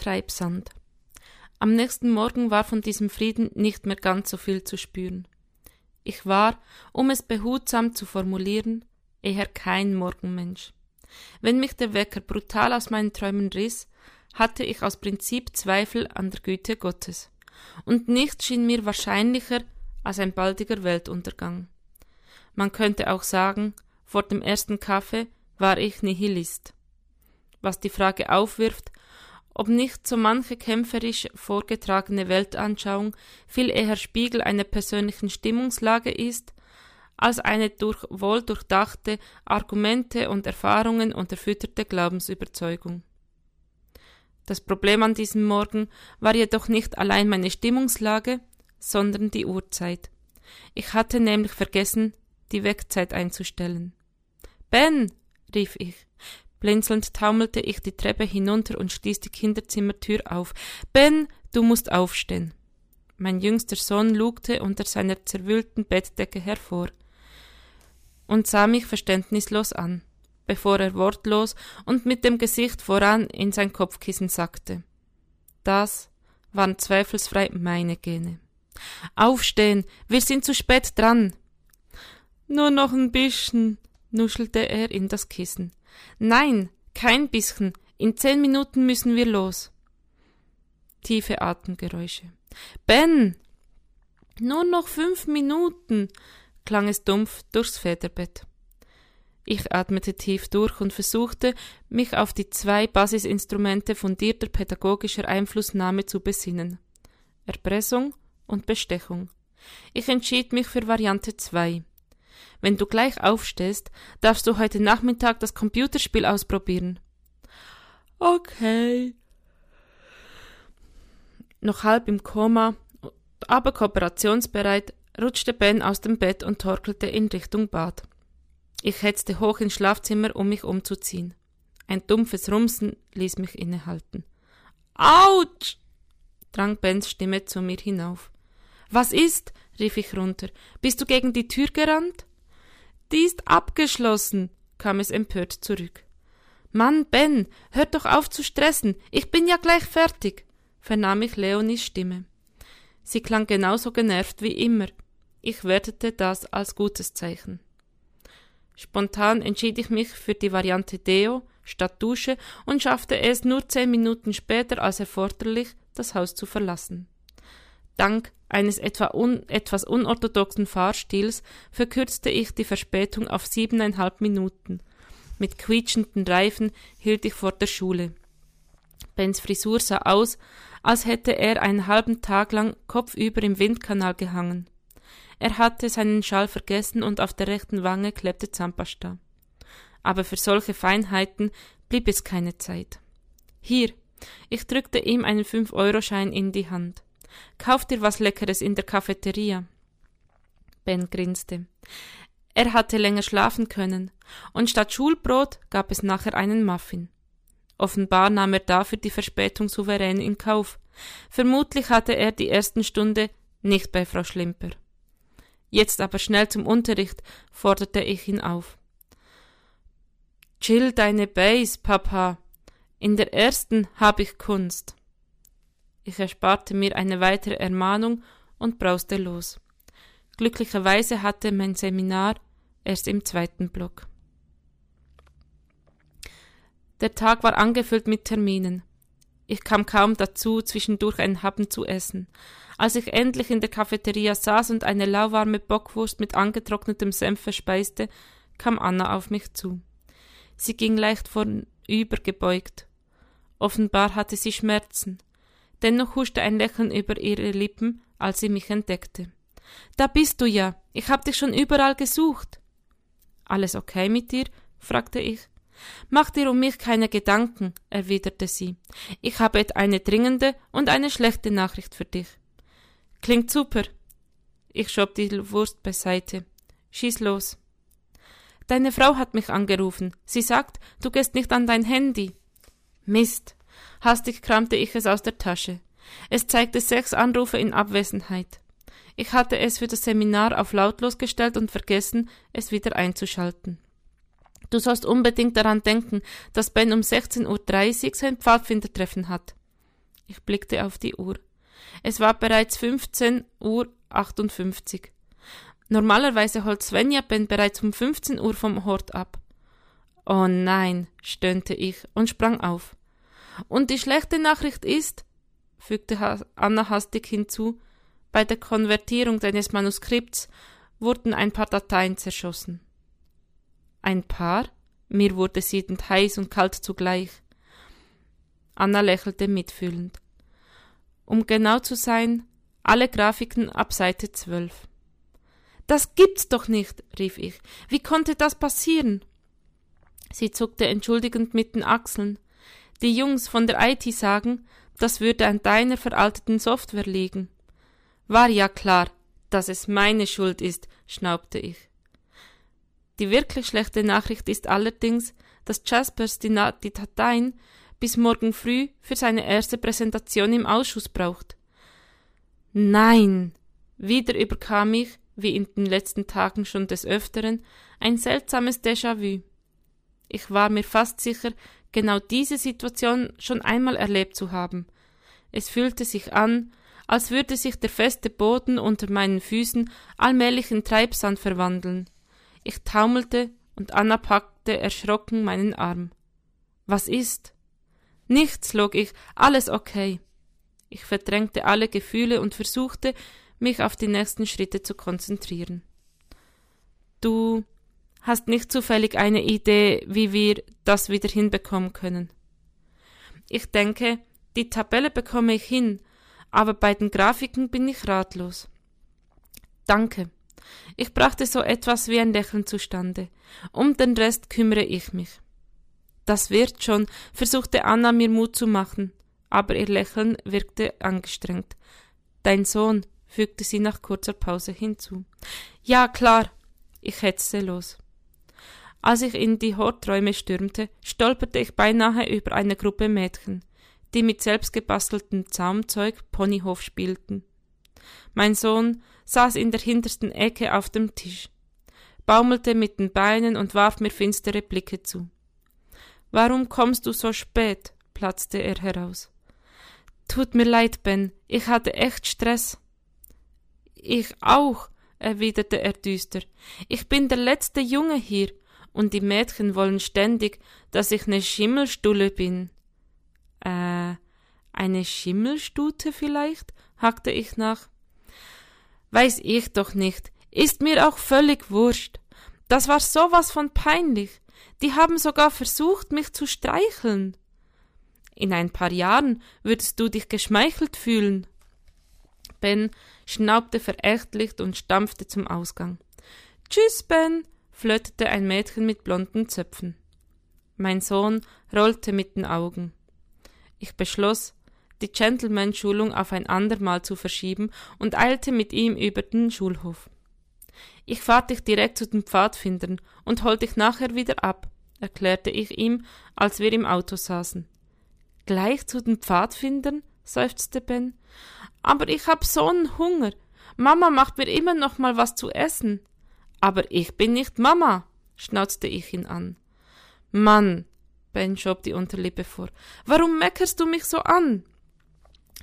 Treibsand. Am nächsten Morgen war von diesem Frieden nicht mehr ganz so viel zu spüren. Ich war, um es behutsam zu formulieren, eher kein Morgenmensch. Wenn mich der Wecker brutal aus meinen Träumen riss, hatte ich aus Prinzip Zweifel an der Güte Gottes, und nichts schien mir wahrscheinlicher als ein baldiger Weltuntergang. Man könnte auch sagen, vor dem ersten Kaffee war ich Nihilist. Was die Frage aufwirft, ob nicht so manche kämpferisch vorgetragene Weltanschauung viel eher Spiegel einer persönlichen Stimmungslage ist, als eine durch wohl durchdachte Argumente und Erfahrungen unterfütterte Glaubensüberzeugung. Das Problem an diesem Morgen war jedoch nicht allein meine Stimmungslage, sondern die Uhrzeit. Ich hatte nämlich vergessen, die Wegzeit einzustellen. Ben, rief ich. Blinzelnd taumelte ich die Treppe hinunter und stieß die Kinderzimmertür auf. Ben, du musst aufstehen. Mein jüngster Sohn lugte unter seiner zerwühlten Bettdecke hervor und sah mich verständnislos an, bevor er wortlos und mit dem Gesicht voran in sein Kopfkissen sackte. Das waren zweifelsfrei meine Gene. Aufstehen, wir sind zu spät dran. Nur noch ein bisschen, nuschelte er in das Kissen. Nein, kein bisschen. In zehn Minuten müssen wir los. Tiefe Atemgeräusche. Ben! Nur noch fünf Minuten, klang es dumpf durchs Federbett. Ich atmete tief durch und versuchte, mich auf die zwei Basisinstrumente fundierter pädagogischer Einflussnahme zu besinnen. Erpressung und Bestechung. Ich entschied mich für Variante 2. Wenn du gleich aufstehst, darfst du heute Nachmittag das Computerspiel ausprobieren. Okay. Noch halb im Koma, aber kooperationsbereit, rutschte Ben aus dem Bett und torkelte in Richtung Bad. Ich hetzte hoch ins Schlafzimmer, um mich umzuziehen. Ein dumpfes Rumsen ließ mich innehalten. Autsch! drang Bens Stimme zu mir hinauf. Was ist? rief ich runter. Bist du gegen die Tür gerannt? Die ist abgeschlossen, kam es empört zurück. Mann, Ben, hört doch auf zu stressen. Ich bin ja gleich fertig, vernahm ich Leonis Stimme. Sie klang genauso genervt wie immer. Ich wertete das als gutes Zeichen. Spontan entschied ich mich für die Variante Deo statt Dusche und schaffte es nur zehn Minuten später als erforderlich, das Haus zu verlassen. Dank eines etwa un, etwas unorthodoxen Fahrstils verkürzte ich die Verspätung auf siebeneinhalb Minuten. Mit quietschenden Reifen hielt ich vor der Schule. Bens Frisur sah aus, als hätte er einen halben Tag lang kopfüber im Windkanal gehangen. Er hatte seinen Schal vergessen und auf der rechten Wange klebte Zahnpasta. Aber für solche Feinheiten blieb es keine Zeit. Hier, ich drückte ihm einen Fünf-Euro-Schein in die Hand. Kauf dir was Leckeres in der Cafeteria. Ben grinste. Er hatte länger schlafen können, und statt Schulbrot gab es nachher einen Muffin. Offenbar nahm er dafür die Verspätung souverän in Kauf. Vermutlich hatte er die ersten Stunde nicht bei Frau Schlimper. Jetzt aber schnell zum Unterricht, forderte ich ihn auf. Chill deine Base, Papa. In der ersten hab ich Kunst. Ich ersparte mir eine weitere Ermahnung und brauste los. Glücklicherweise hatte mein Seminar erst im zweiten Block. Der Tag war angefüllt mit Terminen. Ich kam kaum dazu, zwischendurch einen Happen zu essen. Als ich endlich in der Cafeteria saß und eine lauwarme Bockwurst mit angetrocknetem Senf verspeiste, kam Anna auf mich zu. Sie ging leicht vornübergebeugt. Offenbar hatte sie Schmerzen. Dennoch huschte ein Lächeln über ihre Lippen, als sie mich entdeckte. Da bist du ja. Ich hab dich schon überall gesucht. Alles okay mit dir? fragte ich. Mach dir um mich keine Gedanken, erwiderte sie. Ich habe eine dringende und eine schlechte Nachricht für dich. Klingt super. Ich schob die Wurst beiseite. Schieß los. Deine Frau hat mich angerufen. Sie sagt, du gehst nicht an dein Handy. Mist. Hastig kramte ich es aus der Tasche. Es zeigte sechs Anrufe in Abwesenheit. Ich hatte es für das Seminar auf lautlos gestellt und vergessen, es wieder einzuschalten. Du sollst unbedingt daran denken, dass Ben um 16.30 Uhr sein Pfadfindertreffen hat. Ich blickte auf die Uhr. Es war bereits 15 Uhr 58. Normalerweise holt Svenja Ben bereits um 15 Uhr vom Hort ab. Oh nein, stöhnte ich und sprang auf. Und die schlechte Nachricht ist, fügte Anna hastig hinzu, bei der Konvertierung deines Manuskripts wurden ein paar Dateien zerschossen. Ein paar? Mir wurde siedend heiß und kalt zugleich. Anna lächelte mitfühlend. Um genau zu sein, alle Grafiken ab Seite zwölf. Das gibt's doch nicht, rief ich. Wie konnte das passieren? Sie zuckte entschuldigend mit den Achseln. Die Jungs von der IT sagen, das würde an deiner veralteten Software liegen. War ja klar, dass es meine Schuld ist, schnaubte ich. Die wirklich schlechte Nachricht ist allerdings, dass Jaspers die, die Dateien bis morgen früh für seine erste Präsentation im Ausschuss braucht. Nein! Wieder überkam mich, wie in den letzten Tagen schon des Öfteren, ein seltsames Déjà-vu. Ich war mir fast sicher, genau diese Situation schon einmal erlebt zu haben. Es fühlte sich an, als würde sich der feste Boden unter meinen Füßen allmählich in Treibsand verwandeln. Ich taumelte und Anna packte erschrocken meinen Arm. Was ist? Nichts, log ich, alles okay. Ich verdrängte alle Gefühle und versuchte, mich auf die nächsten Schritte zu konzentrieren. Du hast nicht zufällig eine Idee, wie wir das wieder hinbekommen können. Ich denke, die Tabelle bekomme ich hin, aber bei den Grafiken bin ich ratlos. Danke. Ich brachte so etwas wie ein Lächeln zustande. Um den Rest kümmere ich mich. Das wird schon, versuchte Anna mir Mut zu machen, aber ihr Lächeln wirkte angestrengt. Dein Sohn, fügte sie nach kurzer Pause hinzu. Ja, klar. Ich hetzte los. Als ich in die Horträume stürmte, stolperte ich beinahe über eine Gruppe Mädchen, die mit selbstgebasteltem Zaumzeug Ponyhof spielten. Mein Sohn saß in der hintersten Ecke auf dem Tisch, baumelte mit den Beinen und warf mir finstere Blicke zu. Warum kommst du so spät? platzte er heraus. Tut mir leid, Ben, ich hatte echt Stress. Ich auch, erwiderte er düster. Ich bin der letzte Junge hier, und die Mädchen wollen ständig, dass ich ne Schimmelstulle bin. Äh, eine Schimmelstute vielleicht? hackte ich nach. Weiß ich doch nicht. Ist mir auch völlig wurscht. Das war sowas von peinlich. Die haben sogar versucht, mich zu streicheln. In ein paar Jahren würdest du dich geschmeichelt fühlen. Ben schnaubte verächtlich und stampfte zum Ausgang. Tschüss, Ben, flötete ein Mädchen mit blonden Zöpfen. Mein Sohn rollte mit den Augen. Ich beschloss, die Gentleman-Schulung auf ein andermal zu verschieben und eilte mit ihm über den Schulhof. Ich fahr dich direkt zu den Pfadfindern und hol dich nachher wieder ab, erklärte ich ihm, als wir im Auto saßen. Gleich zu den Pfadfindern? seufzte Ben. Aber ich hab so'n Hunger. Mama macht mir immer noch mal was zu essen. Aber ich bin nicht Mama, schnauzte ich ihn an. Mann, Ben schob die Unterlippe vor. Warum meckerst du mich so an?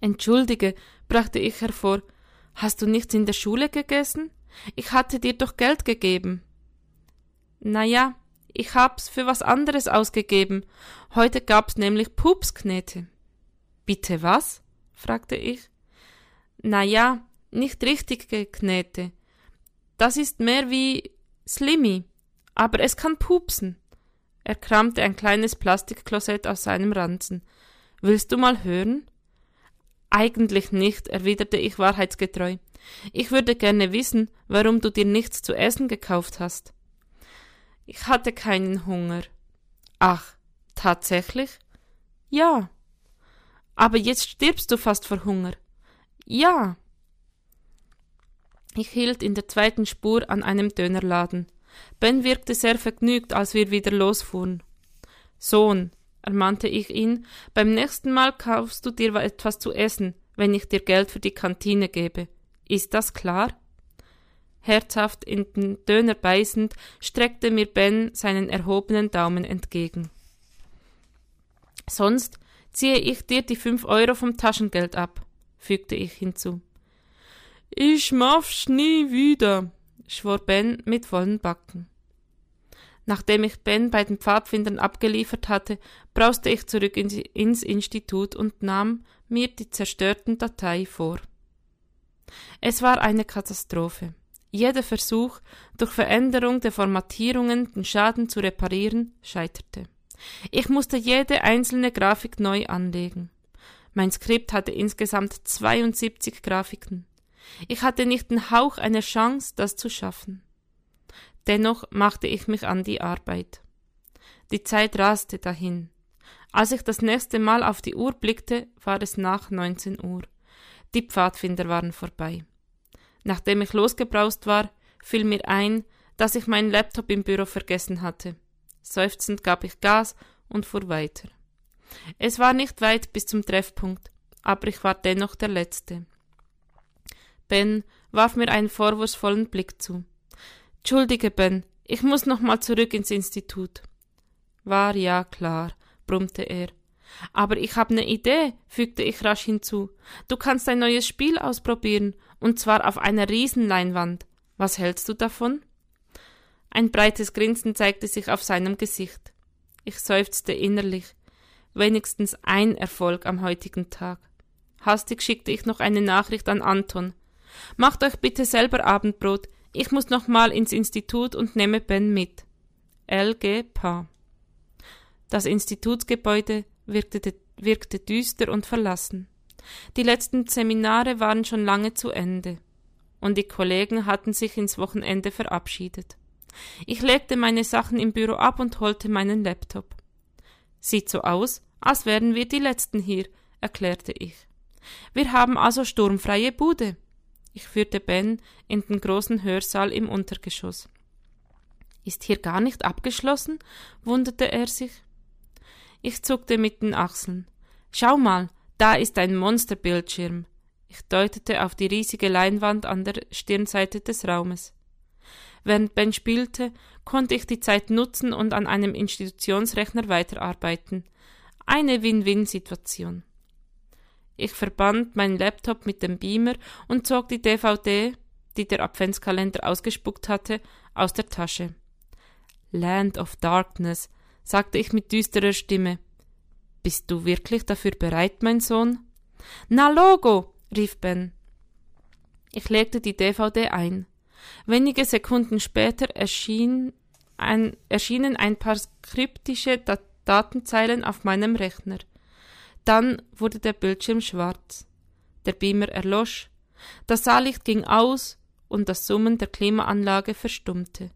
Entschuldige, brachte ich hervor. Hast du nichts in der Schule gegessen? Ich hatte dir doch Geld gegeben. Na ja, ich hab's für was anderes ausgegeben. Heute gab's nämlich Pupsknete. Bitte was? fragte ich. Na ja, nicht richtige Knete. Das ist mehr wie Slimmy, aber es kann pupsen. Er kramte ein kleines Plastikklosett aus seinem Ranzen. Willst du mal hören? Eigentlich nicht, erwiderte ich wahrheitsgetreu. Ich würde gerne wissen, warum du dir nichts zu essen gekauft hast. Ich hatte keinen Hunger. Ach, tatsächlich? Ja. Aber jetzt stirbst du fast vor Hunger. Ja. Ich hielt in der zweiten Spur an einem Dönerladen. Ben wirkte sehr vergnügt, als wir wieder losfuhren. Sohn, ermahnte ich ihn, beim nächsten Mal kaufst du dir etwas zu essen, wenn ich dir Geld für die Kantine gebe. Ist das klar? Herzhaft in den Döner beißend, streckte mir Ben seinen erhobenen Daumen entgegen. Sonst ziehe ich dir die fünf Euro vom Taschengeld ab, fügte ich hinzu. Ich mach's nie wieder, schwor Ben mit vollen Backen. Nachdem ich Ben bei den Pfadfindern abgeliefert hatte, brauste ich zurück ins Institut und nahm mir die zerstörten Datei vor. Es war eine Katastrophe. Jeder Versuch, durch Veränderung der Formatierungen den Schaden zu reparieren, scheiterte. Ich musste jede einzelne Grafik neu anlegen. Mein Skript hatte insgesamt 72 Grafiken. Ich hatte nicht den Hauch einer Chance, das zu schaffen. Dennoch machte ich mich an die Arbeit. Die Zeit raste dahin. Als ich das nächste Mal auf die Uhr blickte, war es nach 19 Uhr. Die Pfadfinder waren vorbei. Nachdem ich losgebraust war, fiel mir ein, dass ich meinen Laptop im Büro vergessen hatte. Seufzend gab ich Gas und fuhr weiter. Es war nicht weit bis zum Treffpunkt, aber ich war dennoch der Letzte. Ben warf mir einen vorwurfsvollen Blick zu. Entschuldige, Ben, ich muss noch mal zurück ins Institut. War ja klar, brummte er. Aber ich habe ne Idee, fügte ich rasch hinzu. Du kannst ein neues Spiel ausprobieren, und zwar auf einer Riesenleinwand. Was hältst du davon? Ein breites Grinsen zeigte sich auf seinem Gesicht. Ich seufzte innerlich. Wenigstens ein Erfolg am heutigen Tag. Hastig schickte ich noch eine Nachricht an Anton. Macht euch bitte selber Abendbrot. Ich muss noch mal ins Institut und nehme Ben mit. LG Pa. Das Institutsgebäude wirkte, wirkte düster und verlassen. Die letzten Seminare waren schon lange zu Ende, und die Kollegen hatten sich ins Wochenende verabschiedet. Ich legte meine Sachen im Büro ab und holte meinen Laptop. Sieht so aus, als wären wir die Letzten hier, erklärte ich. Wir haben also sturmfreie Bude. Ich führte Ben in den großen Hörsaal im Untergeschoss. Ist hier gar nicht abgeschlossen? wunderte er sich. Ich zuckte mit den Achseln. Schau mal, da ist ein Monsterbildschirm. Ich deutete auf die riesige Leinwand an der Stirnseite des Raumes. Während Ben spielte, konnte ich die Zeit nutzen und an einem Institutionsrechner weiterarbeiten. Eine Win-Win-Situation. Ich verband meinen Laptop mit dem Beamer und zog die DVD, die der Adventskalender ausgespuckt hatte, aus der Tasche. Land of Darkness, sagte ich mit düsterer Stimme. Bist du wirklich dafür bereit, mein Sohn? Na Logo, rief Ben. Ich legte die DVD ein. Wenige Sekunden später erschien ein, erschienen ein paar kryptische Dat Datenzeilen auf meinem Rechner. Dann wurde der Bildschirm schwarz. Der Beamer erlosch, das Saallicht ging aus und das Summen der Klimaanlage verstummte.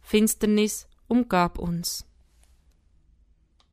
Finsternis umgab uns.